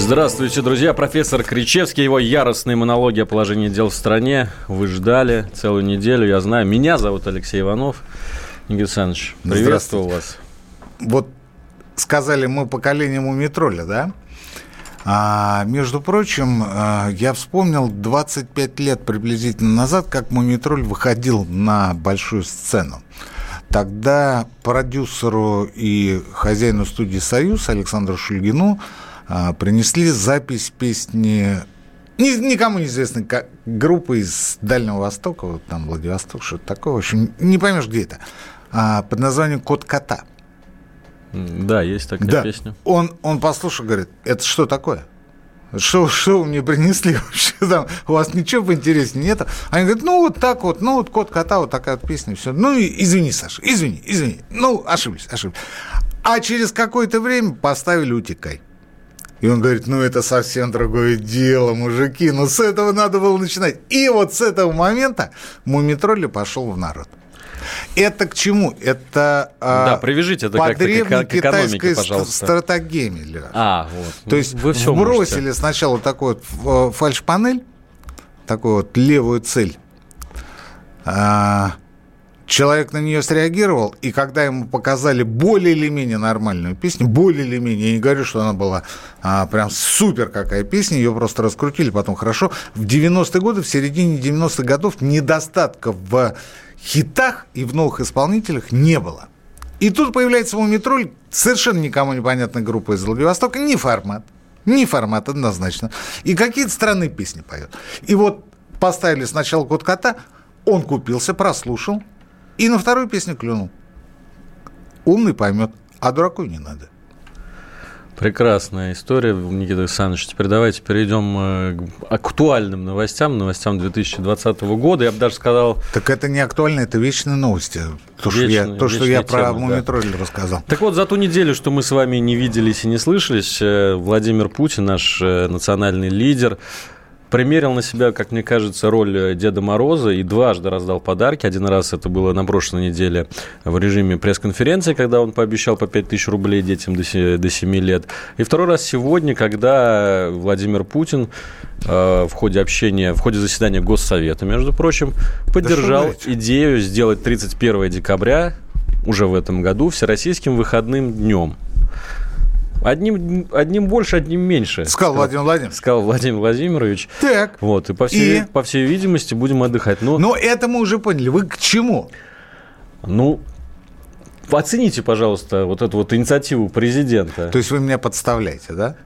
Здравствуйте, друзья. Профессор Кричевский, его яростные монологи о положении дел в стране. Вы ждали целую неделю, я знаю. Меня зовут Алексей Иванов. Никита Александрович, приветствую вас. Вот сказали мы поколение мумитроля, да? А, между прочим, а, я вспомнил 25 лет приблизительно назад, как Мумитроль выходил на большую сцену. Тогда продюсеру и хозяину студии «Союз» Александру Шульгину принесли запись песни ни- никому неизвестной группы из Дальнего Востока, вот там Владивосток, что-то такое, в общем, не поймешь, где это, а, под названием «Кот кота». Да, есть такая Да. песня. Он, он послушал, говорит, это что такое? Что, что вы мне принесли вообще? Там, у вас ничего поинтереснее нету? Они говорят, ну вот так вот, ну вот кот кота, вот такая вот песня, все. Ну и извини, Саша, извини, извини. Ну, ошиблись, ошиблись. А через какое-то время поставили «Утекай». И он говорит, ну это совсем другое дело, мужики, ну с этого надо было начинать. И вот с этого момента Мумитролли пошел в народ. Это к чему? Это а, Да, привяжите это по как-то к к древнекитайской экономике, ст- пожалуйста. стратагеме, Леш. А, вот. То есть вы все бросили сначала такую вот э, фальш-панель, такую вот левую цель. Человек на нее среагировал, и когда ему показали более или менее нормальную песню, более или менее, я не говорю, что она была а, прям супер какая песня, ее просто раскрутили потом хорошо. В 90-е годы, в середине 90-х годов недостатка в хитах и в новых исполнителях не было. И тут появляется Мумитроль, совершенно никому непонятная группа из Владивостока, не формат. Не формат, однозначно. И какие-то странные песни поет. И вот поставили сначала «Кот кота», он купился, прослушал, и на вторую песню клюнул. Умный поймет, а дураку не надо. Прекрасная история, Никита Александрович. Теперь давайте перейдем э, к актуальным новостям, новостям 2020 года. Я бы даже сказал, Так это не актуально, это вечные новости. То, что я, Вечные- то, что я вечные про темы, да. Рассказал. Так вот, за ту неделю, что мы с вами не виделись и не слышались, э, Владимир Путин, наш э, национальный лидер, примерил на себя, как мне кажется, роль э, Деда Мороза и дважды раздал подарки. Один раз это было на прошлой неделе в режиме пресс-конференции, когда он пообещал по 5 тысяч рублей детям до се- до 7 лет. И второй раз сегодня, когда Владимир Путин э, в ходе общения, в ходе заседания Госсовета, между прочим, поддержал говорите? идею сделать 31 декабря уже в этом году всероссийским выходным днем. Одним, одним больше, одним меньше. Сказал Владимир Владимирович. Сказал Владимир Владимирович. Так. Вот, и по всей, И? по всей видимости будем отдыхать. Ну, Но это мы уже поняли. Вы к чему? ну, оцените, пожалуйста, вот эту вот инициативу президента. То есть вы меня подставляете, да?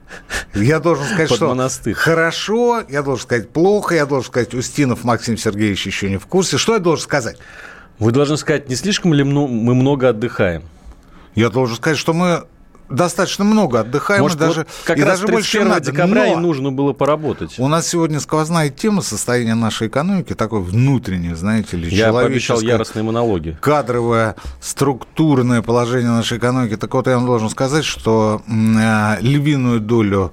Я должен сказать, Под что монастырь. хорошо, я должен сказать плохо, я должен сказать, Устинов Максим Сергеевич еще не в курсе. Что я должен сказать? Вы должны сказать, не слишком ли мы много отдыхаем? Я должен сказать, что мы достаточно много отдыхаем, Может, и даже, вот как и раз даже больше, чем 31 надо. декабря и Но нужно было поработать. у нас сегодня сквозная тема состояния нашей экономики, такой внутреннее, знаете ли, Я пообещал яростные монологи. кадровое, структурное положение нашей экономики. Так вот, я вам должен сказать, что э, львиную долю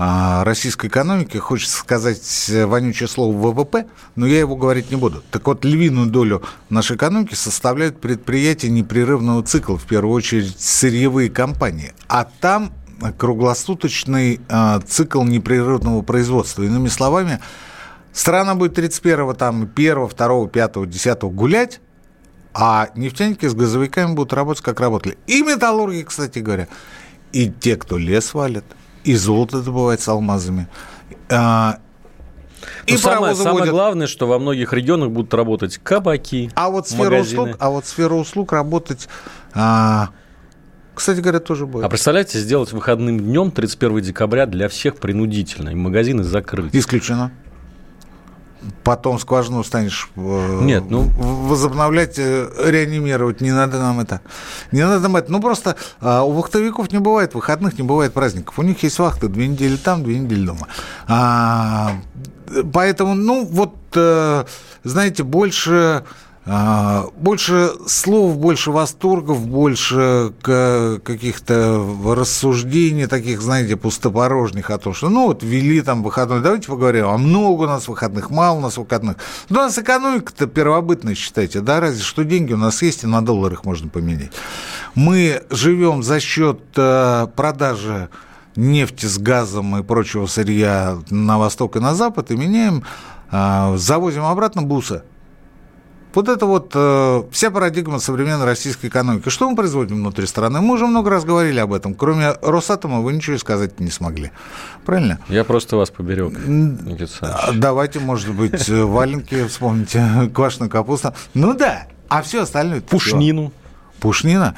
российской экономики, хочется сказать э, вонючее слово ВВП, но я его говорить не буду. Так вот, львиную долю нашей экономики составляют предприятия непрерывного цикла, в первую очередь сырьевые компании. А там круглосуточный а, цикл непрерывного производства. Иными словами, страна будет 31-го, там, 1 2 5 10 гулять, а нефтяники с газовиками будут работать, как работали. И металлурги, кстати говоря. И те, кто лес валит, и золото добывает с алмазами. А, Но и самое, самое главное, что во многих регионах будут работать кабаки, А вот сфера магазины. услуг, а вот сфера услуг работать, а, кстати говоря, тоже будет. А представляете, сделать выходным днем 31 декабря для всех принудительно, и магазины закрыть. Исключено. Потом скважину станешь э, Нет, ну- возобновлять, э, реанимировать. Не надо нам это. Не надо нам это. Ну, просто а, у вахтовиков не бывает выходных, не бывает праздников. У них есть вахты. Две недели там, две недели дома. А, поэтому, ну, вот, э, знаете, больше больше слов, больше восторгов, больше каких-то рассуждений таких, знаете, пустопорожних о том, что ну вот ввели там выходной, давайте поговорим, а много у нас выходных, мало у нас выходных. Да у нас экономика-то первобытная, считайте, да, разве что деньги у нас есть, и на доллар их можно поменять. Мы живем за счет э, продажи нефти с газом и прочего сырья на восток и на запад и меняем, э, завозим обратно бусы. Вот это вот э, вся парадигма современной российской экономики. Что мы производим внутри страны? Мы уже много раз говорили об этом. Кроме Росатома вы ничего сказать не смогли. Правильно? Я просто вас поберег, а, Давайте, может быть, э, валенки вспомните, квашеная капуста. Ну да, а все остальное... Пушнину. Пушнина?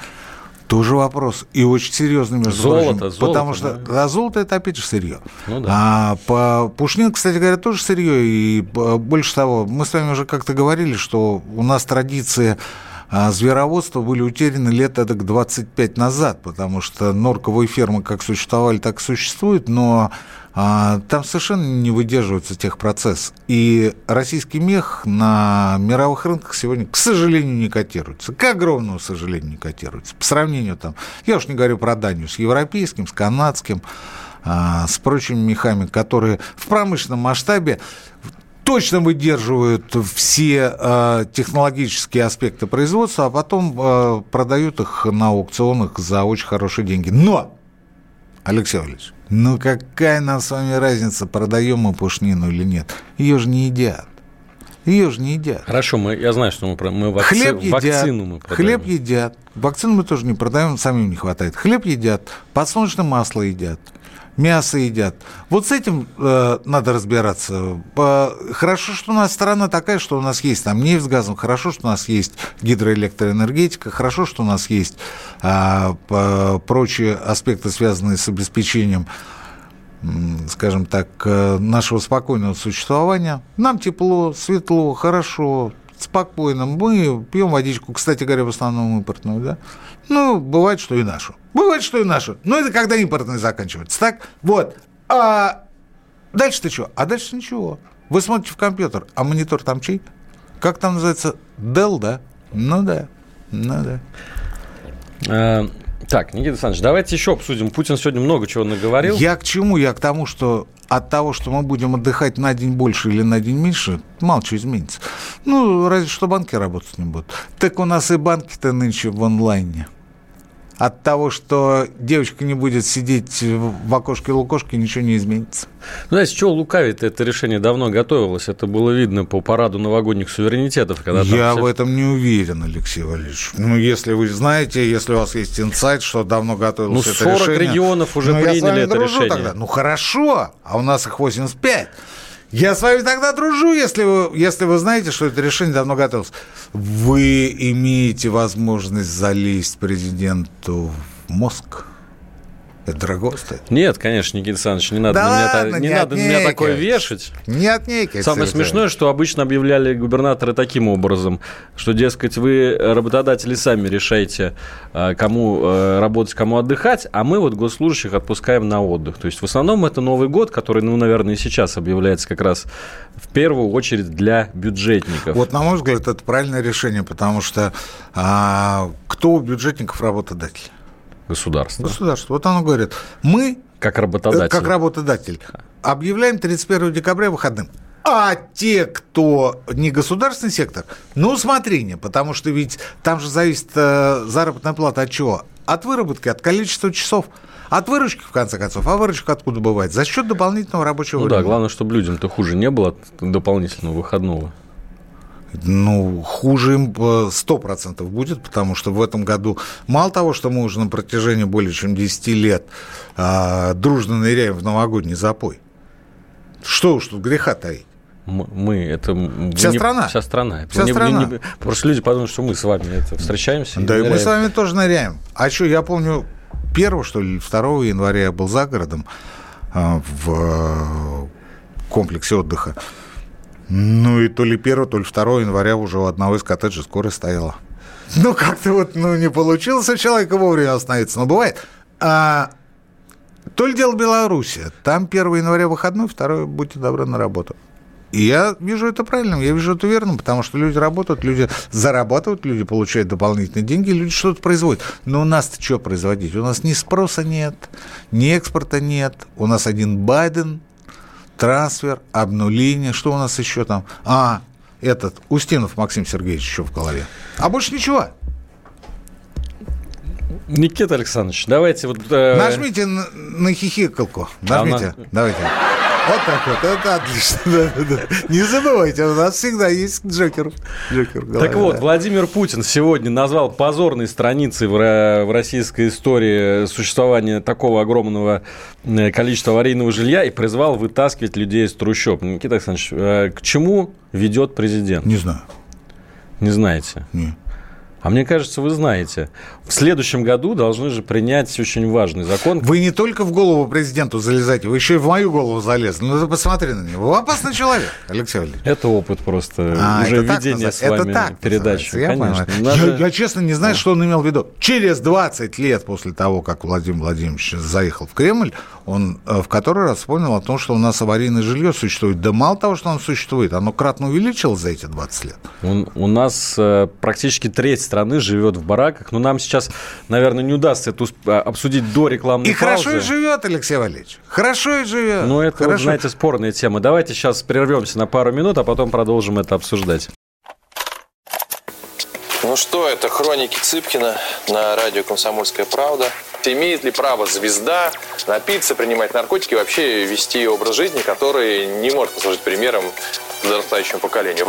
Тоже вопрос. И очень серьезный, между золото, прочим. Золото, потому что да. а золото это опять же сырье. Ну, да. А по Пушнин, кстати говоря, тоже сырье. И больше того, мы с вами уже как-то говорили, что у нас традиции а звероводства были утеряны лет эдак 25 назад, потому что норковые фермы как существовали, так и существуют, но а, там совершенно не выдерживается техпроцесс. И российский мех на мировых рынках сегодня, к сожалению, не котируется. К огромному сожалению, не котируется. По сравнению там, я уж не говорю про Данию, с европейским, с канадским, а, с прочими мехами, которые в промышленном масштабе точно выдерживают все э, технологические аспекты производства, а потом э, продают их на аукционах за очень хорошие деньги. Но, Алексей Валерьевич, ну какая нам с вами разница, продаем мы пушнину или нет? Ее же не едят. Ее же не едят. Хорошо, мы, я знаю, что мы, мы вакци... Хлеб едят, вакцину мы продаем. Хлеб едят. Вакцину мы тоже не продаем, самим не хватает. Хлеб едят, подсолнечное масло едят мясо едят. Вот с этим э, надо разбираться. Хорошо, что у нас страна такая, что у нас есть там нефть с газом, хорошо, что у нас есть гидроэлектроэнергетика, хорошо, что у нас есть э, прочие аспекты, связанные с обеспечением скажем так, э, нашего спокойного существования. Нам тепло, светло, хорошо, спокойно. Мы пьем водичку, кстати говоря, в основном импортную, да? Ну, бывает, что и нашу. Бывает, что и нашу. Но это когда импортные заканчиваются. Так, вот. А дальше-то что? А дальше ничего. Вы смотрите в компьютер, а монитор там чей? Как там называется? Dell, да? Ну да. Ну да. А, так, Никита Александрович, давайте еще обсудим. Путин сегодня много чего наговорил. Я к чему? Я к тому, что от того, что мы будем отдыхать на день больше или на день меньше, мало что изменится. Ну, разве что банки работать не будут. Так у нас и банки-то нынче в онлайне от того, что девочка не будет сидеть в окошке лукошке, ничего не изменится. Ну, знаете, чего лукавить это решение давно готовилось. Это было видно по параду новогодних суверенитетов. Когда Я все... в этом не уверен, Алексей Валерьевич. Ну, если вы знаете, если у вас есть инсайт, что давно готовилось ну, это 40 решение... регионов уже ну, приняли это решение. Тогда. Ну, хорошо, а у нас их 85. Я с вами тогда дружу, если вы, если вы знаете, что это решение давно готовилось. Вы имеете возможность залезть президенту в мозг. Это дорого стоит? Нет, конечно, Никита Александрович, не надо, да на, ладно, меня, не не надо на меня такое вешать. Не отнекай. Самое смешное, что обычно объявляли губернаторы таким образом, что, дескать, вы, работодатели, сами решаете, а, кому э, работать, кому отдыхать, а мы вот госслужащих отпускаем на отдых. То есть в основном это Новый год, который, ну, наверное, и сейчас объявляется как раз в первую очередь для бюджетников. Вот, на мой взгляд, это правильное решение, потому что а, кто у бюджетников работодатель? Государство. Государство. Вот оно говорит, мы... Как работодатель. Как работодатель. Объявляем 31 декабря выходным. А те, кто не государственный сектор, ну, усмотрение, потому что ведь там же зависит э, заработная плата от чего? От выработки, от количества часов. От выручки, в конце концов. А выручка откуда бывает? За счет дополнительного рабочего ну времени. Ну да, главное, чтобы людям-то хуже не было от дополнительного выходного. Ну, хуже им 100% будет, потому что в этом году мало того, что мы уже на протяжении более чем 10 лет а, дружно ныряем в новогодний запой. Что уж тут греха таить. Мы, это... Вся не, страна. Вся страна. Вся не, страна. Не, просто люди подумают, что мы с вами это встречаемся. Да, и, и мы с вами тоже ныряем. А что, я помню, 1 что ли, 2 января я был за городом а, в комплексе отдыха. Ну и то ли 1, то ли 2 января уже у одного из коттеджей скорая стояла. Ну, как-то вот ну, не получилось у человека вовремя остановиться. Но бывает. А, то ли дело Беларуси. Там 1 января выходной, 2 будьте добры на работу. И я вижу это правильным, я вижу это верным, потому что люди работают, люди зарабатывают, люди получают дополнительные деньги, люди что-то производят. Но у нас-то что производить? У нас ни спроса нет, ни экспорта нет. У нас один Байден, трансфер, обнуление. Что у нас еще там? А, этот, Устинов Максим Сергеевич еще в голове. А больше ничего. Никита Александрович, давайте вот... Э... Нажмите на, на хихикалку. Нажмите. А на... Давайте. Вот так вот, это отлично. Да, да, да. Не забывайте, у нас всегда есть Джокер. Джокер так вот, да. Владимир Путин сегодня назвал позорной страницей в, в российской истории существования такого огромного количества аварийного жилья и призвал вытаскивать людей из трущоб. Никита Александрович, э, к чему ведет президент? Не знаю. Не знаете? Нет. А мне кажется, вы знаете, в следующем году должны же принять очень важный закон. Вы не только в голову президенту залезаете, вы еще и в мою голову залезли. Ну, ты посмотри на него. Вы опасный человек, Алексей Валерьевич. Это опыт просто. А, уже введение с вами это так передачи. Я, Конечно. Надо... Я, я, честно, не знаю, что он имел в виду. Через 20 лет после того, как Владимир Владимирович заехал в Кремль, он э, в который раз вспомнил о том, что у нас аварийное жилье существует. Да мало того, что оно существует, оно кратно увеличилось за эти 20 лет. Он, у нас э, практически треть страны живет в бараках. Но нам сейчас, наверное, не удастся это а, обсудить до рекламной и паузы. И хорошо и живет, Алексей Валерьевич. Хорошо и живет. Ну, это, вот, знаете, спорная тема. Давайте сейчас прервемся на пару минут, а потом продолжим это обсуждать. Ну что, это хроники Цыпкина на радио «Комсомольская правда». Имеет ли право звезда напиться, принимать наркотики и вообще вести образ жизни, который не может послужить примером подрастающему поколению?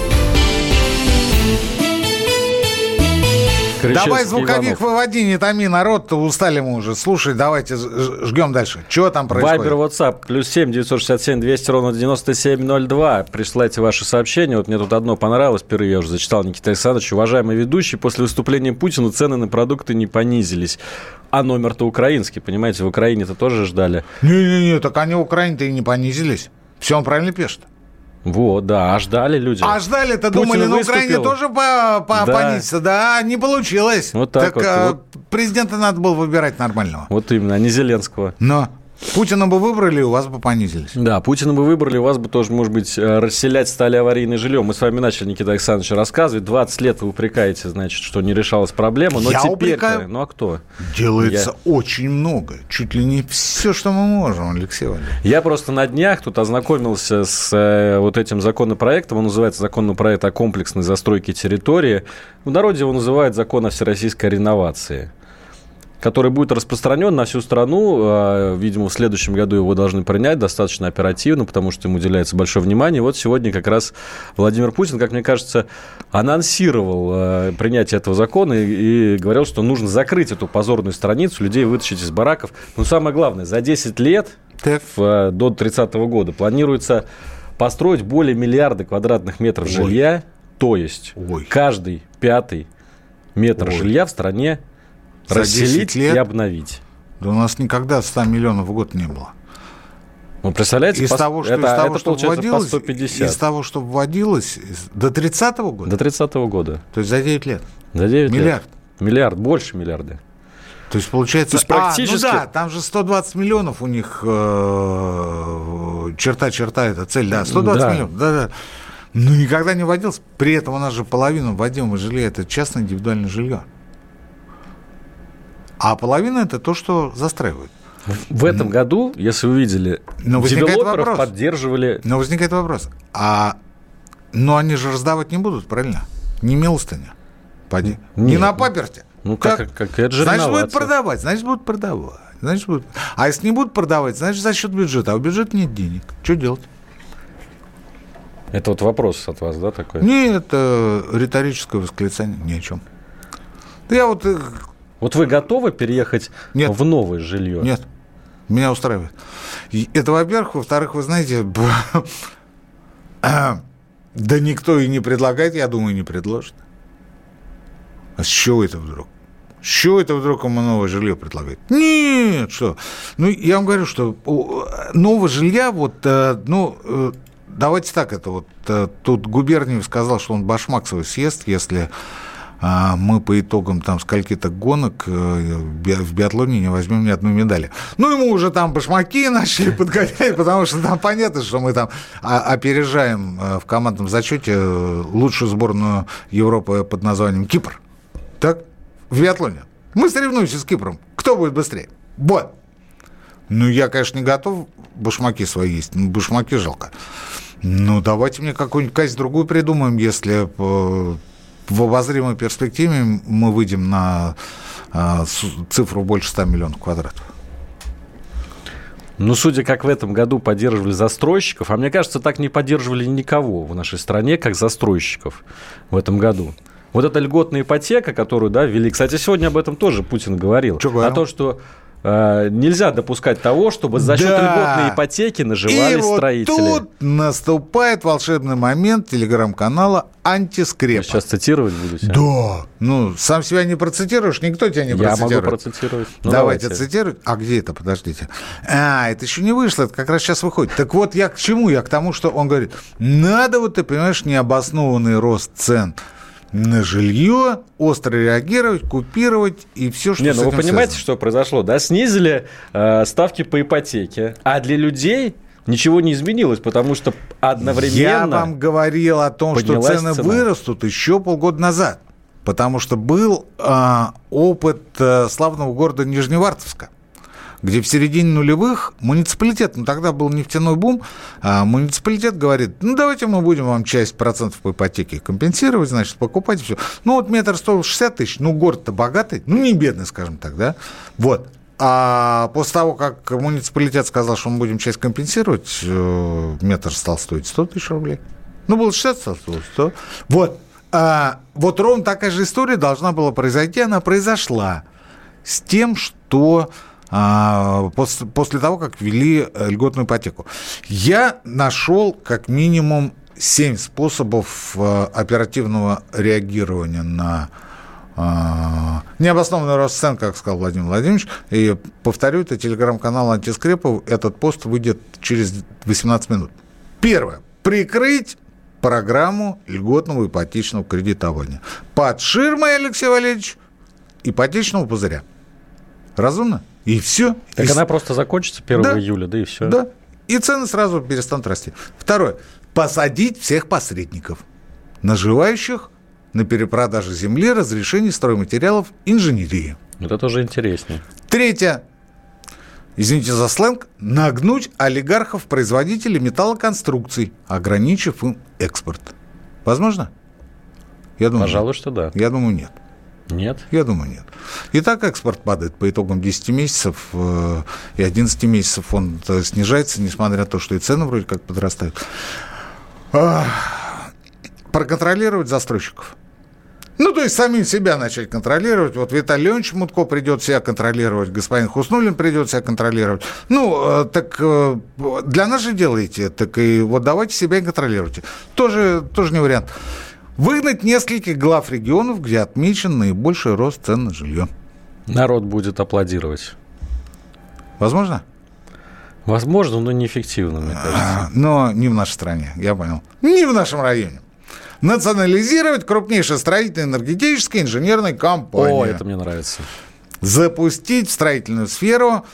Давай звуковик Иванов. выводи, не томи народ, устали мы уже. Слушай, давайте жгем дальше. Чего там происходит? Вайбер, WhatsApp, плюс 7 967 200 ровно 9702. Присылайте ваши сообщения. Вот мне тут одно понравилось, впервые я уже зачитал Никита Александрович. Уважаемый ведущий, после выступления Путина цены на продукты не понизились. А номер-то украинский, понимаете, в Украине-то тоже ждали. Не-не-не, так они в Украине-то и не понизились. Все он правильно пишет. Вот, да, а ждали люди. А ждали-то, думали, на Украине тоже по, по, да. понизится. Да, не получилось. Вот так, так вот, а, вот. Президента надо было выбирать нормального. Вот именно, а не Зеленского. Но Путина бы выбрали, у вас бы понизились. Да, Путина бы выбрали, у вас бы тоже, может быть, э, расселять стали аварийное жилье. Мы с вами начали, Никита Александрович, рассказывать. 20 лет вы упрекаете, значит, что не решалась проблема. Но Я теперь Ну а кто? Делается Я... очень много. Чуть ли не все, что мы можем, Алексей Валерьевич. Я просто на днях тут ознакомился с э, вот этим законопроектом. Он называется законопроект о комплексной застройке территории. В народе его называют закон о всероссийской реновации который будет распространен на всю страну. А, видимо, в следующем году его должны принять достаточно оперативно, потому что ему уделяется большое внимание. Вот сегодня как раз Владимир Путин, как мне кажется, анонсировал а, принятие этого закона и, и говорил, что нужно закрыть эту позорную страницу, людей вытащить из бараков. Но самое главное, за 10 лет в, а, до 30 года планируется построить более миллиарда квадратных метров Ой. жилья, то есть Ой. каждый пятый метр Ой. жилья в стране расселить лет, и обновить. Да у нас никогда 100 миллионов в год не было. Ну, представляете, из по, того, что, это, из того, это что вводилось, по 150. Из того, что вводилось до 30-го года? До 30-го года. То есть за 9 лет? За 9 Миллиард? Лет. Миллиард, больше миллиарда. То есть получается... То есть практически... А, ну да, там же 120 миллионов у них э, черта-черта, это цель, да, 120 да. миллионов, да-да. Ну, никогда не вводилось. При этом у нас же половину вводимого жилья – это частное индивидуальное жилье. А половина это то, что застраивают. В этом году, если вы видели, Но девелоперов вопрос. поддерживали... Но возникает вопрос, а но они же раздавать не будут, правильно? Не милостыня. Поди. Не на паперте. Ну, как, как, как это же Значит, будут продавать, значит, будут продавать. Значит, будут. А если не будут продавать, значит, за счет бюджета. А у бюджета нет денег. Что делать? Это вот вопрос от вас, да, такой? Нет, это риторическое восклицание ни о чем. Я вот... Вот вы готовы переехать Нет. в новое жилье? Нет. Меня устраивает. Это, во-первых. Во-вторых, вы знаете, да никто и не предлагает, я думаю, не предложит. А с чего это вдруг? С чего это вдруг ему новое жилье предлагает? Нет, что? Ну, я вам говорю, что нового жилья, вот, э, ну, э, давайте так, это вот, э, тут Губерниев сказал, что он башмак съест, если мы по итогам там скольки-то гонок э, в биатлоне не возьмем ни одной медали. Ну, ему уже там башмаки начали подгонять, потому что там понятно, что мы там опережаем э, в командном зачете лучшую сборную Европы под названием Кипр. Так? В биатлоне. Мы соревнуемся с Кипром. Кто будет быстрее? Вот. Ну, я, конечно, не готов башмаки свои есть. Ну, башмаки жалко. Ну, давайте мне какую-нибудь казнь другую придумаем, если э, в обозримой перспективе мы выйдем на а, цифру больше 100 миллионов квадратов. Ну, судя как в этом году поддерживали застройщиков, а мне кажется, так не поддерживали никого в нашей стране, как застройщиков в этом году. Вот эта льготная ипотека, которую, да, ввели. Кстати, сегодня об этом тоже Путин говорил. Что говорил? О том, что Э, нельзя допускать того, чтобы за счет да. льготной ипотеки наживались И вот строители. тут наступает волшебный момент телеграм-канала «Антискрепа». Вы сейчас цитировать будете? Да. Ну, сам себя не процитируешь, никто тебя не процитирует. Я могу процитировать. Ну, давайте, давайте цитировать. А где это? Подождите. А, это еще не вышло, это как раз сейчас выходит. Так вот, я к чему? Я к тому, что он говорит, надо, вот ты понимаешь, необоснованный рост цен – на жилье, остро реагировать, купировать и все, что Не, ну вы понимаете, связано. что произошло, да? Снизили э, ставки по ипотеке, а для людей ничего не изменилось, потому что одновременно... Я вам говорил о том, что цены цена. вырастут еще полгода назад, потому что был э, опыт э, славного города Нижневартовска где в середине нулевых муниципалитет, ну тогда был нефтяной бум, а муниципалитет говорит, ну давайте мы будем вам часть процентов по ипотеке компенсировать, значит, покупать все. Ну вот метр стоил 60 тысяч, ну город-то богатый, ну не бедный, скажем так, да, вот. А после того, как муниципалитет сказал, что мы будем часть компенсировать, э, метр стал стоить 100 тысяч рублей. Ну, было 60, стало 100. Вот. А, вот ровно такая же история должна была произойти, она произошла с тем, что после, после того, как ввели э, льготную ипотеку. Я нашел как минимум семь способов э, оперативного реагирования на а, необоснованный рост цен, как сказал Владимир Владимирович. И повторю, это телеграм-канал Антискрепов. Этот пост выйдет через 18 минут. Первое. Прикрыть программу льготного ипотечного кредитования. Под ширмой, Алексей Валерьевич, ипотечного пузыря. Разумно? И все. Так и... она просто закончится 1 да, июля, да и все. Да. И цены сразу перестанут расти. Второе. Посадить всех посредников, наживающих на перепродаже земли, разрешении стройматериалов, инженерии. Это тоже интереснее. Третье. Извините за сленг. Нагнуть олигархов-производителей металлоконструкций, ограничив им экспорт. Возможно? Я думаю, Пожалуй, нет. что да. Я думаю, нет. Нет? Я думаю, нет. И так экспорт падает по итогам 10 месяцев э, и 11 месяцев он э, снижается, несмотря на то, что и цены вроде как подрастают. Проконтролировать застройщиков. Ну, то есть самим себя начать контролировать. Вот Виталий Леонидович Мутко придет себя контролировать, господин Хуснулин придет себя контролировать. Ну, э, так для нас же делаете, так и вот давайте себя и контролируйте. Тоже, тоже не вариант. Выгнать нескольких глав регионов, где отмечен наибольший рост цен на жилье. Народ будет аплодировать. Возможно? Возможно, но неэффективно, мне кажется. А, но не в нашей стране, я понял. Не в нашем районе. Национализировать крупнейшие строительные, энергетические, инженерные компании. О, это мне нравится. Запустить в строительную сферу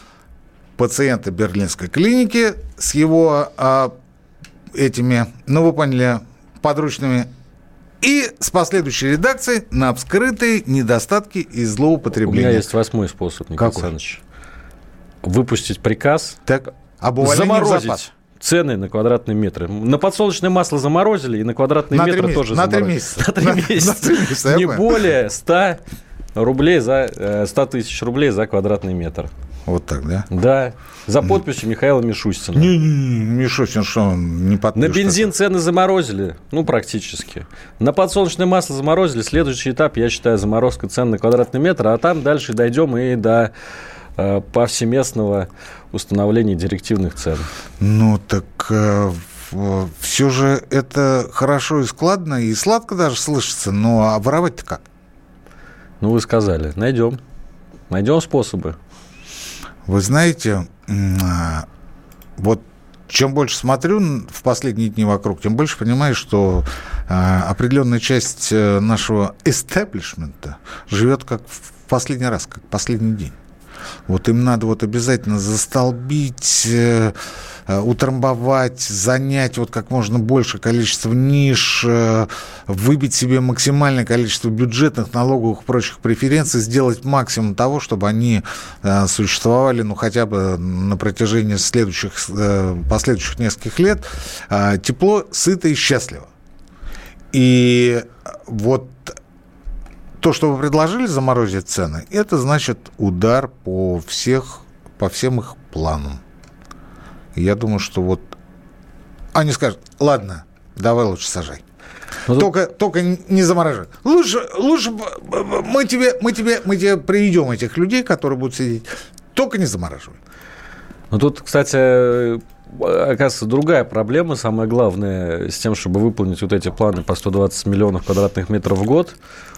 пациента Берлинской клиники с его а, этими, ну вы поняли, подручными и с последующей редакцией на вскрытые недостатки и злоупотребления. У меня есть восьмой способ, Николай Какой? Александрович. Выпустить приказ, так, об заморозить цены на квадратный метр. На подсолнечное масло заморозили, и на квадратный на метр месяца, тоже на заморозили. Месяца. На три месяца. На, на 3 месяца. Не более 100 рублей за 100 э, тысяч рублей за квадратный метр. Вот так, да? Да. За подписью Михаила Мишустина. Не-не-не, Мишустин что, он не На подпишет? бензин цены заморозили, ну, практически. На подсолнечное масло заморозили. Следующий этап, я считаю, заморозка цен на квадратный метр, а там дальше дойдем и до э, повсеместного установления директивных цен. Ну, так все же это хорошо и складно, и сладко даже слышится, но а воровать-то как? Ну, вы сказали, найдем. Найдем способы. Вы знаете, а, вот чем больше смотрю в последние дни вокруг, тем больше понимаю, что а, определенная часть э, нашего эстеблишмента живет как в последний раз, как последний день. Вот им надо вот обязательно застолбить, э, э, утрамбовать, занять вот как можно больше количество ниш, э, выбить себе максимальное количество бюджетных, налоговых и прочих преференций, сделать максимум того, чтобы они существовали, ну, хотя бы на протяжении следующих, последующих нескольких лет э, тепло, сыто и счастливо. И вот то, что вы предложили заморозить цены, это значит удар по всех, по всем их планам. Я думаю, что вот они скажут, ладно, давай лучше сажай. Ну, только, только не замораживай. Лучше, лучше мы тебе, мы тебе, мы тебе приведем этих людей, которые будут сидеть. Только не замораживай. Ну, тут, кстати, оказывается, другая проблема, самая главная, с тем, чтобы выполнить вот эти планы по 120 миллионов квадратных метров в год.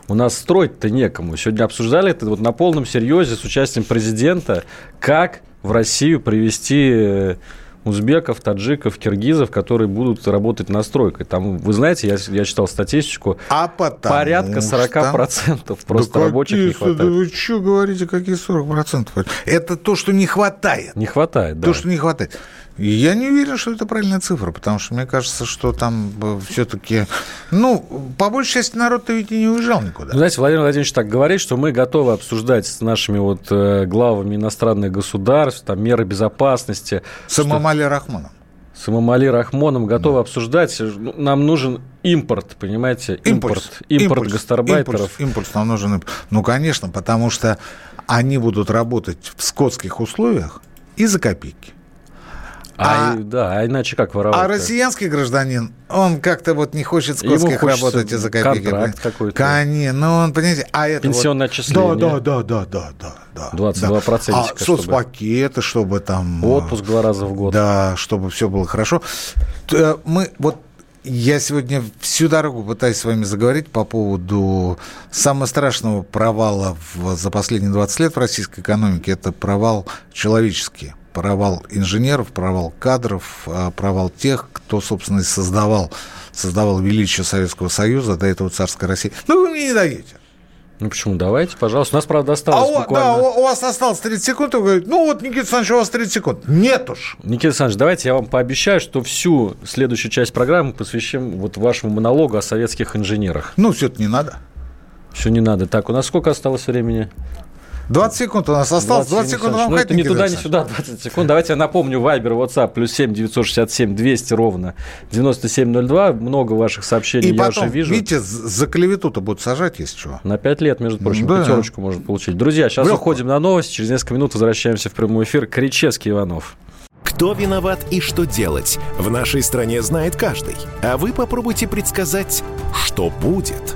У нас строить-то некому. Сегодня обсуждали это вот на полном серьезе с участием президента, как в Россию привести э, узбеков, таджиков, киргизов, которые будут работать на стройкой. Там, вы знаете, я, я читал статистику, А потому порядка 40% что- просто Да рабочих не какие- да хватает. Вы что говорите, какие 40%? Это то, что не хватает. Не хватает, да. То, что не хватает. И я не уверен, что это правильная цифра, потому что мне кажется, что там все-таки, ну, по большей части народ-то ведь и не уезжал никуда. Знаете, Владимир Владимирович так говорит, что мы готовы обсуждать с нашими вот э, главами иностранных государств там, меры безопасности. С Эмомали Рахмоном. С Имамали Рахмоном готовы обсуждать. Ну, Нам нужен импорт, понимаете? Импорт. Импорт гастарбайтеров. Импульс, импульс нам нужен. импульс. Ну, конечно, потому что они будут работать в скотских условиях и за копейки. А, А- да, а иначе как воровать? А россиянский гражданин, он как-то вот не хочет Ему скотских работать и за копейки. контракт какой-то. Конечно, ну он, понимаете, а это Пенсионное вот... отчисление. Да, да, да, да, да, да. 22 да. процентика, А соцпакеты, чтобы там... Отпуск два раза в год. Да, чтобы все было хорошо. Э, Мы вот я сегодня всю дорогу пытаюсь с вами заговорить по поводу самого страшного провала в, за последние 20 лет в российской экономике. Это провал человеческий. Провал инженеров, провал кадров, э, провал тех, кто, собственно, и создавал, создавал величие Советского Союза, до этого царской России. Ну, вы мне не даете. Ну почему? Давайте, пожалуйста. У нас, правда, А осталось да, буквально... у, у вас осталось 30 секунд, и вы говорите, ну вот, Никита Александрович, у вас 30 секунд. Нет уж. Никита Александрович, давайте я вам пообещаю, что всю следующую часть программы посвящим вот вашему монологу о советских инженерах. Ну, все это не надо. Все не надо. Так, у нас сколько осталось времени? 20 секунд у нас осталось. 20 секунд вам Ну, хватит, это не туда, не сюда, 20 секунд. Давайте я напомню, Вайбер, WhatsApp, плюс 7 967 200 ровно 9702. Много ваших сообщений И я потом, уже вижу. видите, за клевету-то будут сажать, если чего. На 5 лет, между прочим, Да. пятерочку можно получить. Друзья, сейчас Легко. уходим на новости. Через несколько минут возвращаемся в прямой эфир. Кричевский Иванов. Кто виноват и что делать, в нашей стране знает каждый. А вы попробуйте предсказать, что будет.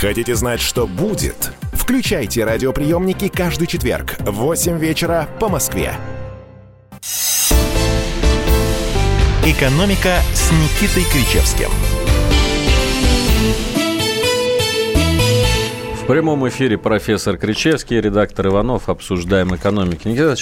Хотите знать, что будет? Включайте радиоприемники каждый четверг в 8 вечера по Москве. «Экономика» с Никитой Кричевским. Прямом эфире профессор Кричевский, редактор Иванов. Обсуждаем экономику. Никита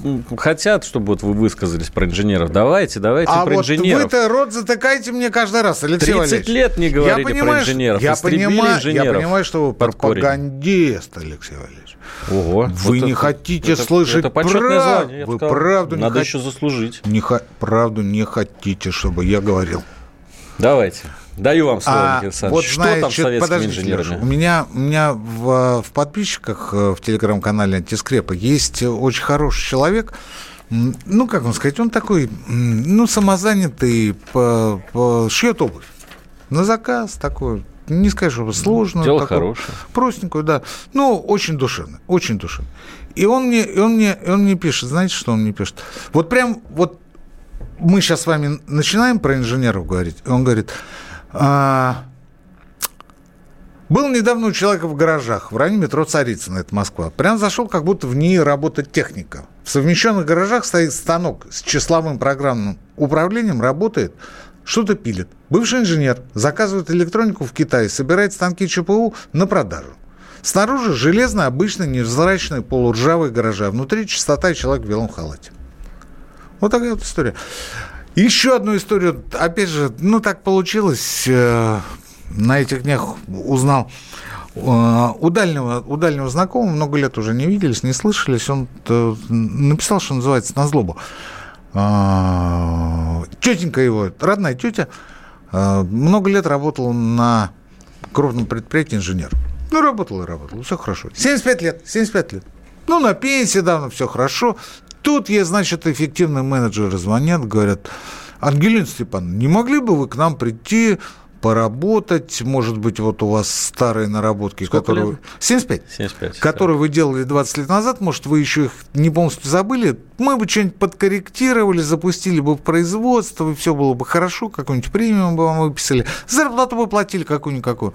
ну, хотят, чтобы вот вы высказались про инженеров. Давайте, давайте а про вот инженеров. вы-то рот затыкаете мне каждый раз, Алексей 30 Валерьевич. лет не говорили я понимаю, про инженеров. Я понимаю, инженеров я понимаю, что вы пропагандист, Алексей Валерьевич. Ого. Вы Вот не это- хотите это- слышать это прав- звание, Вы сказал. правду не Надо хот- еще заслужить. Не Правду не хотите, чтобы я говорил. Давайте. Даю вам слово, А, Никита вот что знаете, там с советскими подождите, инженерами? Леша, у меня, у меня в, в подписчиках э, в телеграм-канале Антискрепа есть очень хороший человек. Ну, как вам сказать, он такой, ну, самозанятый, по, по- шьет обувь. На заказ такой. Не сказать, чтобы сложно. Дело хорошее. Простенькую, да. Ну, очень душевный, очень душевный. И он мне, и он мне, и он мне пишет, знаете, что он мне пишет? Вот прям, вот мы сейчас с вами начинаем про инженеров говорить, и он говорит, а, был недавно у человека в гаражах в районе метро Царицына, это Москва. Прям зашел, как будто в ней работает техника. В совмещенных гаражах стоит станок с числовым программным управлением, работает, что-то пилит. Бывший инженер заказывает электронику в Китае, собирает станки ЧПУ на продажу. Снаружи железно обычно невзрачные полуржавые гаражи, а внутри чистота и человек в белом халате. Вот такая вот история. Еще одну историю, опять же, ну так получилось, э, на этих днях узнал э, у дальнего, у дальнего знакомого, много лет уже не виделись, не слышались, он э, написал, что называется, на злобу. А, Тетенька его, родная тетя, э, много лет работала на крупном предприятии инженер. Ну, работал и работал, все хорошо. 75 лет, 75 лет. Ну, на пенсии давно все хорошо. Тут ей, значит, эффективные менеджеры звонят, говорят, Ангелина Степановна, не могли бы вы к нам прийти, поработать, может быть, вот у вас старые наработки, Сколько которые... лет? 75. 75. Которые вы делали 20 лет назад, может, вы еще их не полностью забыли, мы бы что-нибудь подкорректировали, запустили бы в производство, и все было бы хорошо, какой-нибудь премиум бы вам выписали, зарплату бы платили какую-никакую.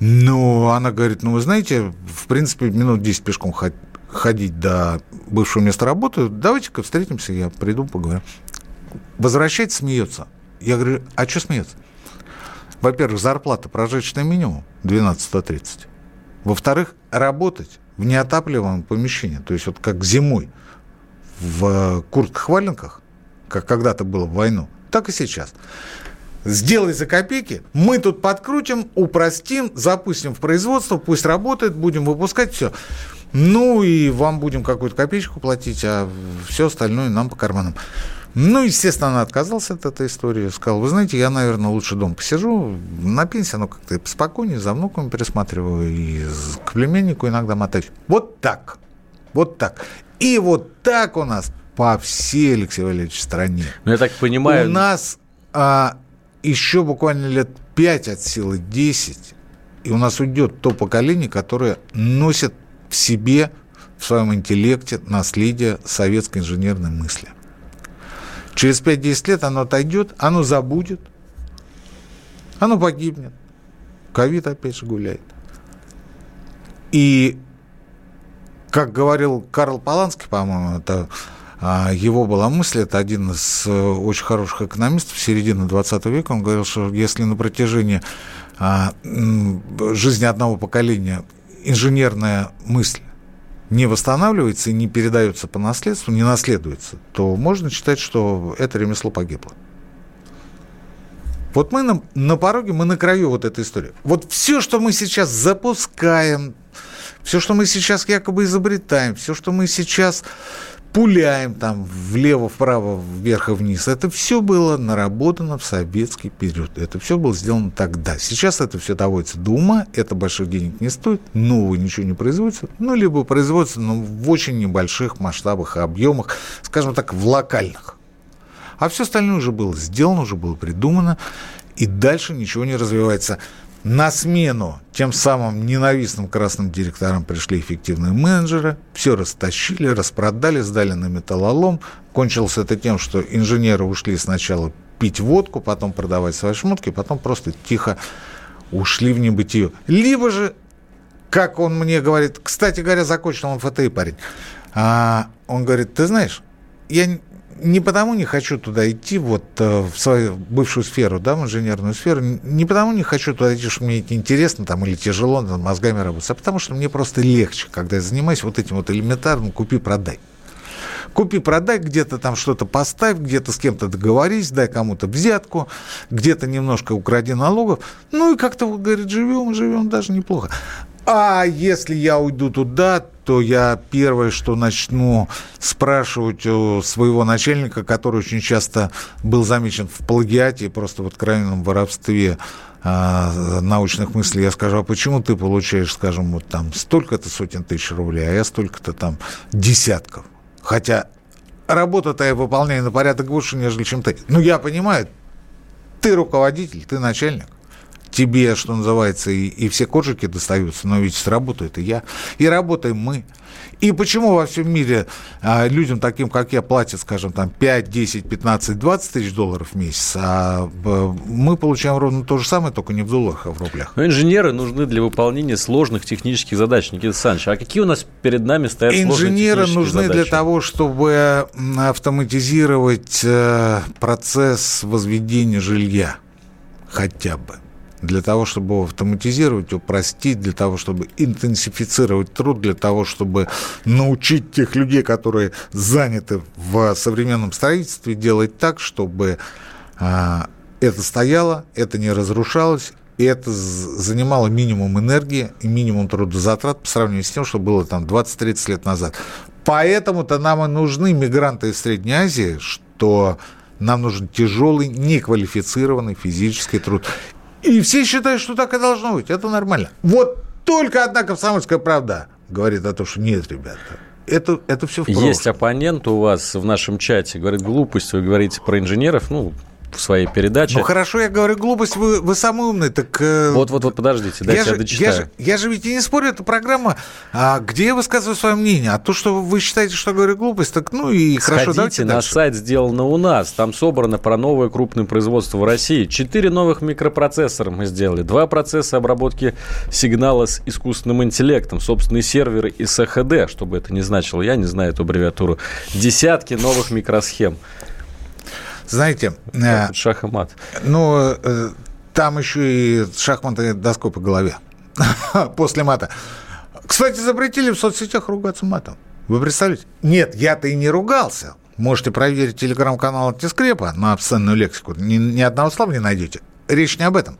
Ну, она говорит, ну, вы знаете, в принципе, минут 10 пешком ход- ходить до бывшего места работы, давайте-ка встретимся, я приду, поговорим. Возвращается, смеется. Я говорю, а что смеется? Во-первых, зарплата прожиточный минимум 1230. Во-вторых, работать в неотапливаемом помещении, то есть вот как зимой в куртках-валенках, как когда-то было в войну, так и сейчас. Сделай за копейки, мы тут подкрутим, упростим, запустим в производство, пусть работает, будем выпускать все. Ну и вам будем какую-то копеечку платить, а все остальное нам по карманам. Ну, естественно, она отказалась от этой истории. Сказала, вы знаете, я, наверное, лучше дома посижу. На пенсии оно как-то спокойнее, за внуками пересматриваю и к племеннику иногда мотаюсь. Вот так. Вот так. И вот так у нас по всей, Алексей Валерьевич, стране. Ну, я так понимаю... У нас а, еще буквально лет 5 от силы 10, и у нас уйдет то поколение, которое носит в себе, в своем интеллекте наследие советской инженерной мысли. Через 5-10 лет оно отойдет, оно забудет, оно погибнет. Ковид опять же гуляет. И, как говорил Карл Поланский, по-моему, это а, его была мысль, это один из э, очень хороших экономистов середины 20 века, он говорил, что если на протяжении а, жизни одного поколения инженерная мысль не восстанавливается и не передается по наследству, не наследуется, то можно считать, что это ремесло погибло. Вот мы на, на пороге, мы на краю вот этой истории. Вот все, что мы сейчас запускаем, все, что мы сейчас якобы изобретаем, все, что мы сейчас пуляем там влево, вправо, вверх и вниз, это все было наработано в советский период. Это все было сделано тогда. Сейчас это все доводится до ума, это больших денег не стоит, нового ничего не производится, ну, либо производится, но в очень небольших масштабах и объемах, скажем так, в локальных. А все остальное уже было сделано, уже было придумано, и дальше ничего не развивается. На смену тем самым ненавистным красным директорам пришли эффективные менеджеры, все растащили, распродали, сдали на металлолом. Кончилось это тем, что инженеры ушли сначала пить водку, потом продавать свои шмотки, потом просто тихо ушли в небытие. Либо же, как он мне говорит, кстати говоря, закончил он ФТИ парень, а, он говорит, ты знаешь, я не потому не хочу туда идти, вот э, в свою бывшую сферу, да, в инженерную сферу, не потому не хочу туда идти, что мне это интересно там или тяжело там, мозгами работать, а потому что мне просто легче, когда я занимаюсь вот этим вот элементарным купи-продай. Купи-продай, где-то там что-то поставь, где-то с кем-то договорись, дай кому-то взятку, где-то немножко укради налогов. Ну и как-то, вот, говорит, живем, живем даже неплохо. А если я уйду туда, то я первое, что начну спрашивать у своего начальника, который очень часто был замечен в плагиате, просто в откровенном воровстве э, научных мыслей, я скажу, а почему ты получаешь, скажем, вот там столько-то сотен тысяч рублей, а я столько-то там десятков? Хотя работа-то я выполняю на порядок выше, нежели чем ты. Ну, я понимаю, ты руководитель, ты начальник тебе, что называется, и, и все коржики достаются, но ведь работает и я, и работаем мы. И почему во всем мире а, людям таким, как я, платят, скажем, там 5, 10, 15, 20 тысяч долларов в месяц, а мы получаем ровно то же самое, только не в долларах, а в рублях. Но инженеры нужны для выполнения сложных технических задач, Никита Александрович. А какие у нас перед нами стоят Инженеры нужны задачи? для того, чтобы автоматизировать э, процесс возведения жилья хотя бы для того, чтобы автоматизировать, упростить, для того, чтобы интенсифицировать труд, для того, чтобы научить тех людей, которые заняты в современном строительстве, делать так, чтобы а, это стояло, это не разрушалось, и это занимало минимум энергии и минимум трудозатрат по сравнению с тем, что было там 20-30 лет назад. Поэтому-то нам и нужны мигранты из Средней Азии, что нам нужен тяжелый, неквалифицированный физический труд. И все считают, что так и должно быть. Это нормально. Вот только одна комсомольская правда говорит о том, что нет, ребята, это, это все в прошлом. Есть оппонент у вас в нашем чате, говорит, глупость, вы говорите про инженеров, ну, в своей передаче. Ну хорошо, я говорю глупость, вы, вы самый умный, так... Вот-вот-вот, э, подождите, дайте я, я дочитаю. Я же, я же ведь и не спорю, это программа, а, где я высказываю свое мнение. А то, что вы считаете, что говорю глупость, так ну и хорошо, давайте на дальше. сайт «Сделано у нас», там собрано про новое крупное производство в России. Четыре новых микропроцессора мы сделали, два процесса обработки сигнала с искусственным интеллектом, собственные серверы и СХД, чтобы это не значило, я не знаю эту аббревиатуру, десятки новых микросхем. Знаете... Э, шах и мат. Ну, э, там еще и шахматная доской по голове после мата. Кстати, запретили в соцсетях ругаться матом. Вы представляете? Нет, я-то и не ругался. Можете проверить телеграм-канал Антискрепа на обсценную лексику. Ни, ни одного слова не найдете. Речь не об этом.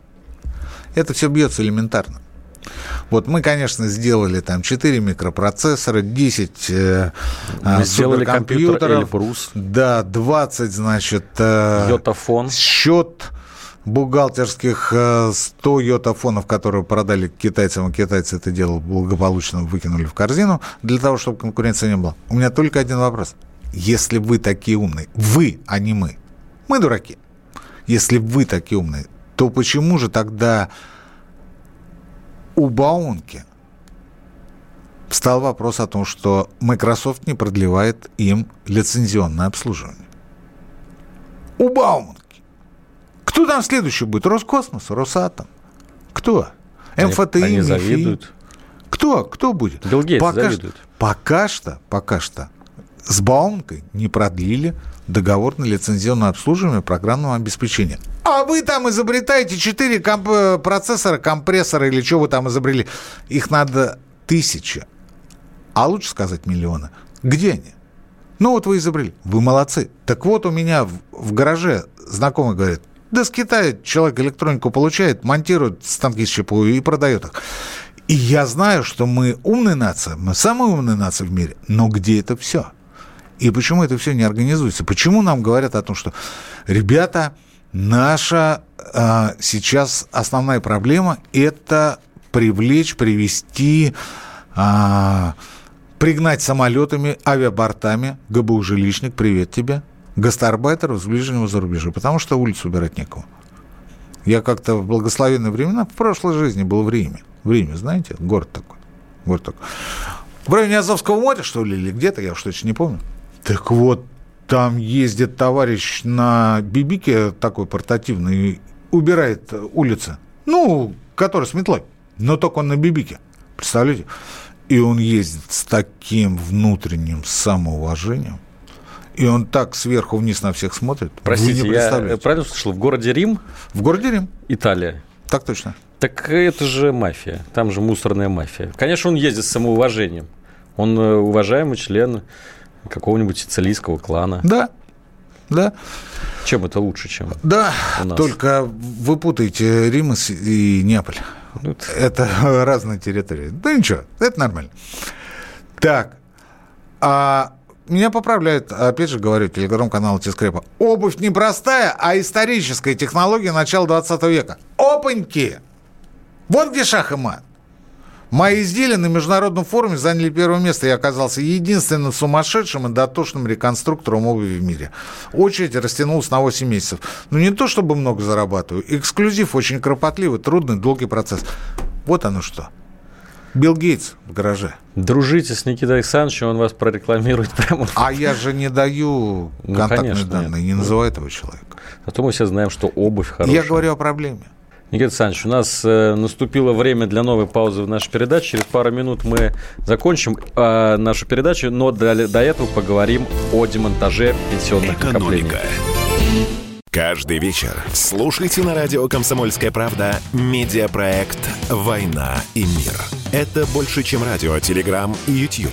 Это все бьется элементарно. Вот мы, конечно, сделали там 4 микропроцессора, 10 э, а, мы сделали компьютер Эльбрус. Да, 20, значит... Э, Йотафон. Счет бухгалтерских 100 э, йотафонов, которые продали китайцам, а китайцы это дело благополучно выкинули в корзину, для того, чтобы конкуренции не было. У меня только один вопрос. Если вы такие умные, вы, а не мы, мы дураки, если вы такие умные, то почему же тогда у Баунки встал вопрос о том, что Microsoft не продлевает им лицензионное обслуживание. У Бауманки. Кто там следующий будет? Роскосмос, Росатом? Кто? МФТИ, они, они завидуют. Кто? Кто будет? Билл Гейтс пока завидует. Что, пока что, пока что с Бауманкой не продлили договор на лицензионное обслуживание программного обеспечения. А вы там изобретаете 4 комп- э, процессора, компрессора или что вы там изобрели. Их надо тысячи, а лучше сказать миллиона. Где они? Ну вот вы изобрели. Вы молодцы. Так вот у меня в, в гараже знакомый говорит, да с Китая человек электронику получает, монтирует станки с ЧПУ и продает их. И я знаю, что мы умная нация, мы самая умная нация в мире. Но где это все? И почему это все не организуется? Почему нам говорят о том, что, ребята, наша а, сейчас основная проблема – это привлечь, привести, а, пригнать самолетами, авиабортами ГБУ «Жилищник», привет тебе, гастарбайтеров с ближнего зарубежья, потому что улицу убирать некого. Я как-то в благословенные времена, в прошлой жизни был в Риме. В Риме, знаете, город такой. Город такой. В районе Азовского моря, что ли, или где-то, я уж точно не помню. Так вот, там ездит товарищ на Бибике такой портативный, убирает улицы. Ну, который с метлой. Но только он на Бибике. Представляете? И он ездит с таким внутренним самоуважением. И он так сверху вниз на всех смотрит. Простите, я правильно слышал, в городе Рим? В городе Рим. Италия. Так точно. Так это же мафия, там же мусорная мафия. Конечно, он ездит с самоуважением. Он э, уважаемый член какого-нибудь сицилийского клана. Да, да. Чем это лучше, чем Да, у нас? только вы путаете Рим и Неаполь. Ну, это разные территории. Да ничего, это нормально. Так, а меня поправляют, опять же говорю, телеграм-канал Тискрепа. Обувь не простая, а историческая технология начала 20 века. Опаньки! Вот где шах и мат. Мои изделия на международном форуме заняли первое место. Я оказался единственным сумасшедшим и дотошным реконструктором обуви в мире. Очередь растянулась на 8 месяцев. Ну, не то чтобы много зарабатываю. Эксклюзив очень кропотливый, трудный, долгий процесс. Вот оно что. Билл Гейтс в гараже. Дружите с Никитой Александровичем, он вас прорекламирует прямо. А я же не даю ну, контактные конечно, данные, нет. не называю этого человека. А то мы все знаем, что обувь хорошая. Я говорю о проблеме. Никита Александрович, у нас э, наступило время для новой паузы в нашей передаче. Через пару минут мы закончим э, нашу передачу, но до, до этого поговорим о демонтаже пенсионных Экономика. накоплений. Каждый вечер слушайте на радио «Комсомольская правда» медиапроект «Война и мир». Это больше, чем радио, телеграм и YouTube.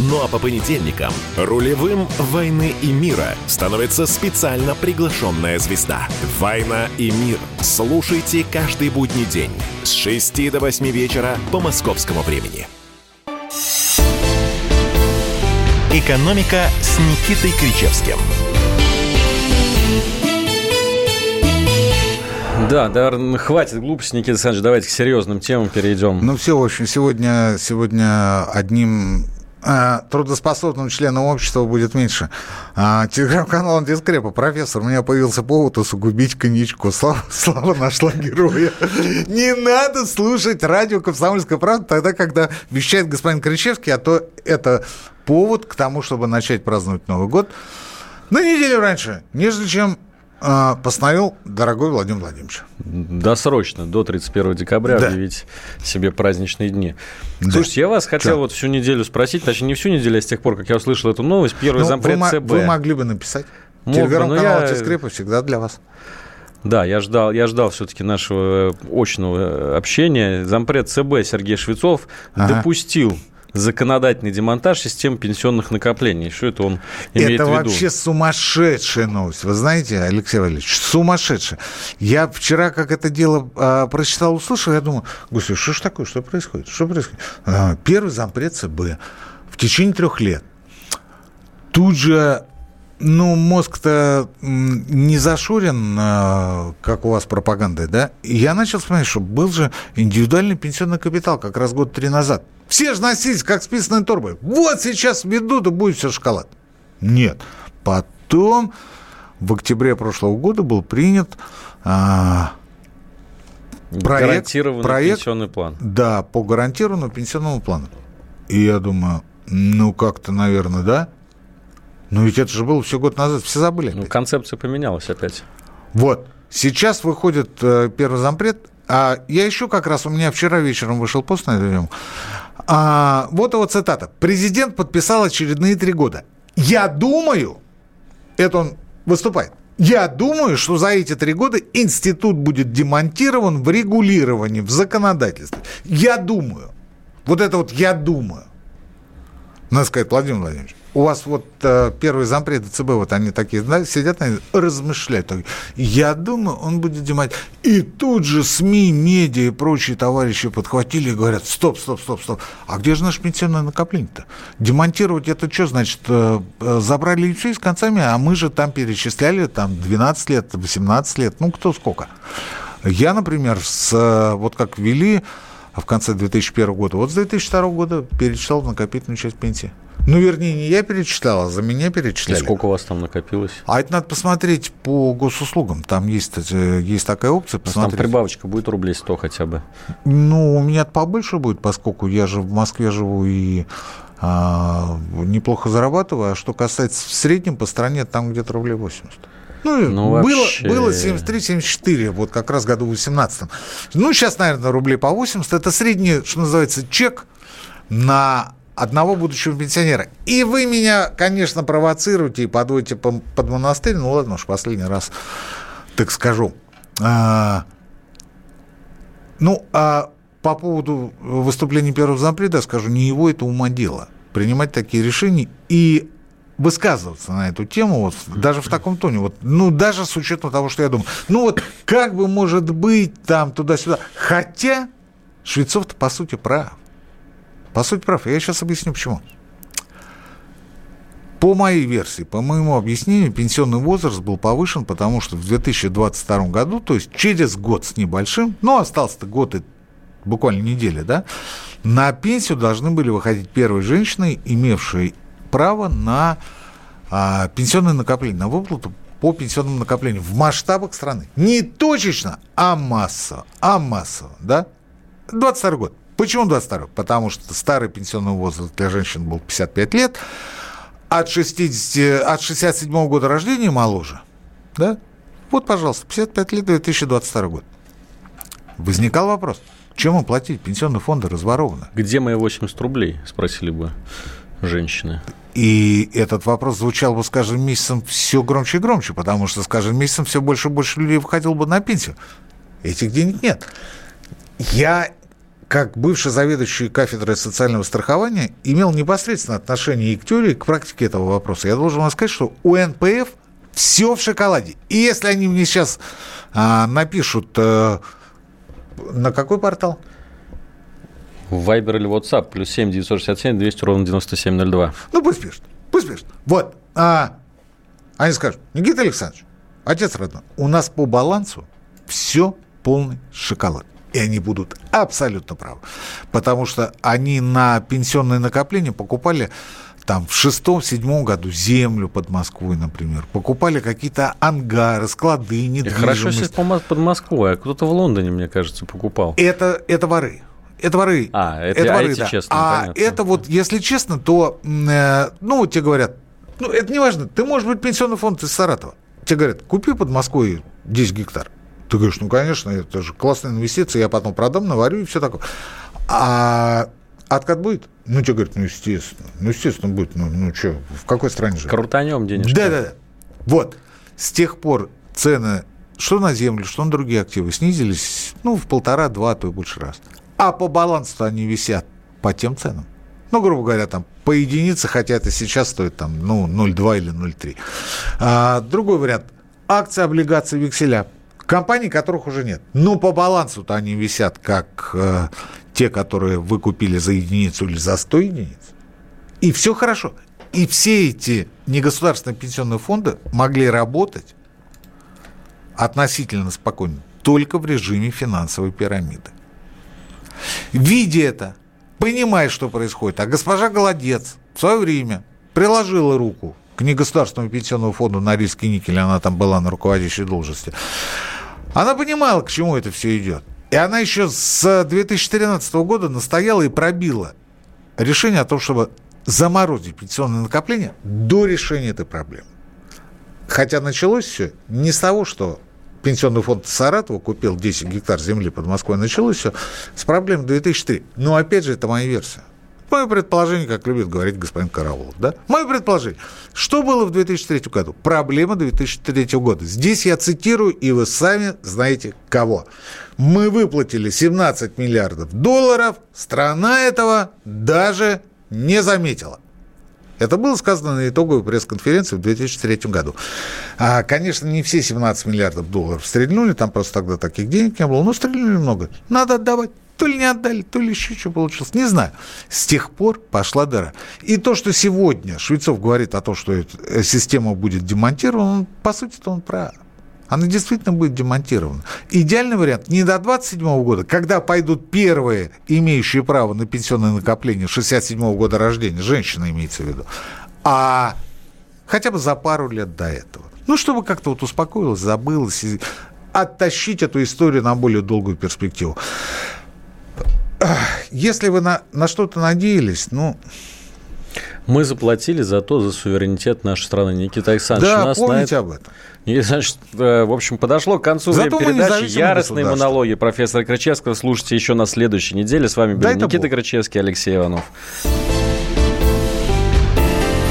Ну а по понедельникам рулевым «Войны и мира» становится специально приглашенная звезда. «Война и мир». Слушайте каждый будний день с 6 до 8 вечера по московскому времени. «Экономика» с Никитой Кричевским. Да, да, хватит глупости, Никита Александрович, давайте к серьезным темам перейдем. Ну все, в общем, сегодня, сегодня одним трудоспособным членом общества будет меньше. А, телеграм-канал Антискрепа. Профессор, у меня появился повод усугубить коньячку. Слава, слава нашла героя. Не надо слушать радио «Комсомольская правда» тогда, когда вещает господин Кричевский, а то это повод к тому, чтобы начать праздновать Новый год на неделю раньше, нежели чем а, постановил дорогой Владимир Владимирович. Досрочно, до 31 декабря да. объявить себе праздничные дни. Да. Слушайте, я вас хотел Что? вот всю неделю спросить, точнее не всю неделю, а с тех пор, как я услышал эту новость, первый ну, зампред вы, ЦБ. Вы могли бы написать. Телеграм-канал я... Тискрепа всегда для вас. Да, я ждал, я ждал все-таки нашего очного общения. Зампред ЦБ Сергей Швецов ага. допустил законодательный демонтаж системы пенсионных накоплений. Что это он имеет это в виду? Это вообще сумасшедшая новость. Вы знаете, Алексей Валерьевич, сумасшедшая. Я вчера, как это дело а, прочитал, услышал, я думаю, господи, что ж такое, что происходит? Что происходит? А, первый зампред ЦБ в течение трех лет. Тут же ну, мозг-то не зашурен, а, как у вас пропаганда, да? я начал вспоминать, что был же индивидуальный пенсионный капитал как раз год три назад. Все же носились, как списанные торбы. Вот сейчас ведут, и будет все шоколад. Нет. Потом в октябре прошлого года был принят а, проект, гарантированный проект, пенсионный план. Да, по гарантированному пенсионному плану. И я думаю, ну как-то, наверное, да. Но ведь это же было все год назад, все забыли. Ну, концепция поменялась опять. Вот. Сейчас выходит э, первый зампред, а я еще как раз, у меня вчера вечером вышел пост на эту тему. А, вот его цитата. Президент подписал очередные три года. Я думаю, это он выступает, я думаю, что за эти три года институт будет демонтирован в регулировании, в законодательстве. Я думаю. Вот это вот я думаю. Надо сказать, Владимир Владимирович, у вас вот э, первые зампреды ЦБ, вот они такие, да, сидят, они размышляют. Я думаю, он будет демать. И тут же СМИ, медиа и прочие товарищи подхватили и говорят, стоп, стоп, стоп, стоп. А где же наше пенсионное накопление-то? Демонтировать это что, значит, э, э, забрали и все и с концами, а мы же там перечисляли там 12 лет, 18 лет, ну кто сколько. Я, например, с, э, вот как ввели в конце 2001 года, вот с 2002 года перечислял накопительную часть пенсии. Ну, вернее, не я перечислял, а за меня перечисляли. И сколько у вас там накопилось? А это надо посмотреть по госуслугам. Там есть, э, есть такая опция. Посмотреть. Там прибавочка будет рублей 100 хотя бы? Ну, у меня побольше будет, поскольку я же в Москве живу и а, неплохо зарабатываю. А что касается в среднем по стране, там где-то рублей 80. Ну, ну было, вообще... было 73-74, вот как раз году в 18 Ну, сейчас, наверное, рублей по 80. Это средний, что называется, чек на одного будущего пенсионера. И вы меня, конечно, провоцируете и подводите под монастырь. Ну ладно уж, последний раз так скажу. А, ну, а по поводу выступления первого зампреда скажу, не его это ума дело. Принимать такие решения и высказываться на эту тему, вот, даже в таком тоне, вот, ну, даже с учетом того, что я думаю, ну, вот, как бы может быть там туда-сюда, хотя Швецов-то, по сути, прав. По сути, прав. Я сейчас объясню, почему. По моей версии, по моему объяснению, пенсионный возраст был повышен, потому что в 2022 году, то есть через год с небольшим, ну, остался-то год и буквально неделя, да, на пенсию должны были выходить первые женщины, имевшие право на а, пенсионное накопление, на выплату по пенсионному накоплению в масштабах страны. Не точечно, а массово, а массово, да? 22 год. Почему 22? Потому что старый пенсионный возраст для женщин был 55 лет, от, 60, от 67 -го года рождения моложе. Да? Вот, пожалуйста, 55 лет 2022 год. Возникал вопрос, чем платить? Пенсионные фонды разворованы. Где мои 80 рублей, спросили бы женщины. И этот вопрос звучал бы с каждым месяцем все громче и громче, потому что с каждым месяцем все больше и больше людей выходило бы на пенсию. Этих денег нет. Я как бывший заведующий кафедрой социального страхования, имел непосредственное отношение и к теории, и к практике этого вопроса. Я должен вам сказать, что у НПФ все в шоколаде. И если они мне сейчас а, напишут... А, на какой портал? В Viber или WhatsApp, плюс 7 967 200 ровно 9702. Ну, пусть пишут, пусть пишут. Вот. А, они скажут, Никита Александрович, отец родной, у нас по балансу все полный шоколад. И они будут абсолютно правы. Потому что они на пенсионное накопление покупали там в шестом-седьмом году землю под Москвой, например. Покупали какие-то ангары, склады, недвижимость. Хорошо, если под Москвой, а кто-то в Лондоне, мне кажется, покупал. Это, это воры. Это воры. А, это, это воры, а да. честно, А понятно. это вот, если честно, то, э, ну, тебе говорят, ну, это не важно, ты можешь быть пенсионный фонд из Саратова. Тебе говорят, купи под Москвой 10 гектар. Ты говоришь, ну, конечно, это же классная инвестиция, я потом продам, наварю и все такое. А откат будет? Ну, тебе говорят, ну, естественно. Ну, естественно, будет. Ну, ну что, в какой стране же? Крутанем денежки. Да-да-да. Вот. С тех пор цены что на землю, что на другие активы снизились, ну, в полтора, два, то и больше раз. А по балансу они висят по тем ценам. Ну, грубо говоря, там по единице, хотя это сейчас стоит там, ну, 0,2 или 0,3. А, другой вариант. Акции, облигации, векселя Компаний, которых уже нет. Но по балансу-то они висят как э, те, которые вы купили за единицу или за 100 единиц. И все хорошо. И все эти негосударственные пенсионные фонды могли работать относительно спокойно только в режиме финансовой пирамиды. Видя это, понимая, что происходит, а госпожа Голодец в свое время приложила руку к негосударственному пенсионному фонду на риски никеля, она там была на руководящей должности, она понимала, к чему это все идет. И она еще с 2013 года настояла и пробила решение о том, чтобы заморозить пенсионное накопление до решения этой проблемы. Хотя началось все не с того, что Пенсионный фонд Саратова купил 10 гектар земли под Москвой. Началось все с проблем 2003. Но опять же, это моя версия. Мое предположение, как любит говорить господин Караулов, да? Мое предположение. Что было в 2003 году? Проблема 2003 года. Здесь я цитирую, и вы сами знаете кого. Мы выплатили 17 миллиардов долларов, страна этого даже не заметила. Это было сказано на итоговой пресс-конференции в 2003 году. А, конечно, не все 17 миллиардов долларов стрельнули, там просто тогда таких денег не было, но стрельнули много. Надо отдавать. То ли не отдали, то ли еще что получилось. Не знаю. С тех пор пошла дыра. И то, что сегодня Швецов говорит о том, что эта система будет демонтирована, по сути-то он прав. Она действительно будет демонтирована. Идеальный вариант не до 27 года, когда пойдут первые, имеющие право на пенсионное накопление 67 -го года рождения, женщина имеется в виду, а хотя бы за пару лет до этого. Ну, чтобы как-то вот успокоилась, забылась, и оттащить эту историю на более долгую перспективу. Если вы на, на что-то надеялись, ну... Мы заплатили за то, за суверенитет нашей страны. Никита Александрович, да, нас помните на об этом. И, значит, э, в общем, подошло к концу Зато время передачи. Яростные монологи профессора Крычевского слушайте еще на следующей неделе. С вами был Дай-то Никита Бог. Крычевский, Алексей Иванов.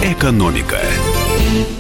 «Экономика»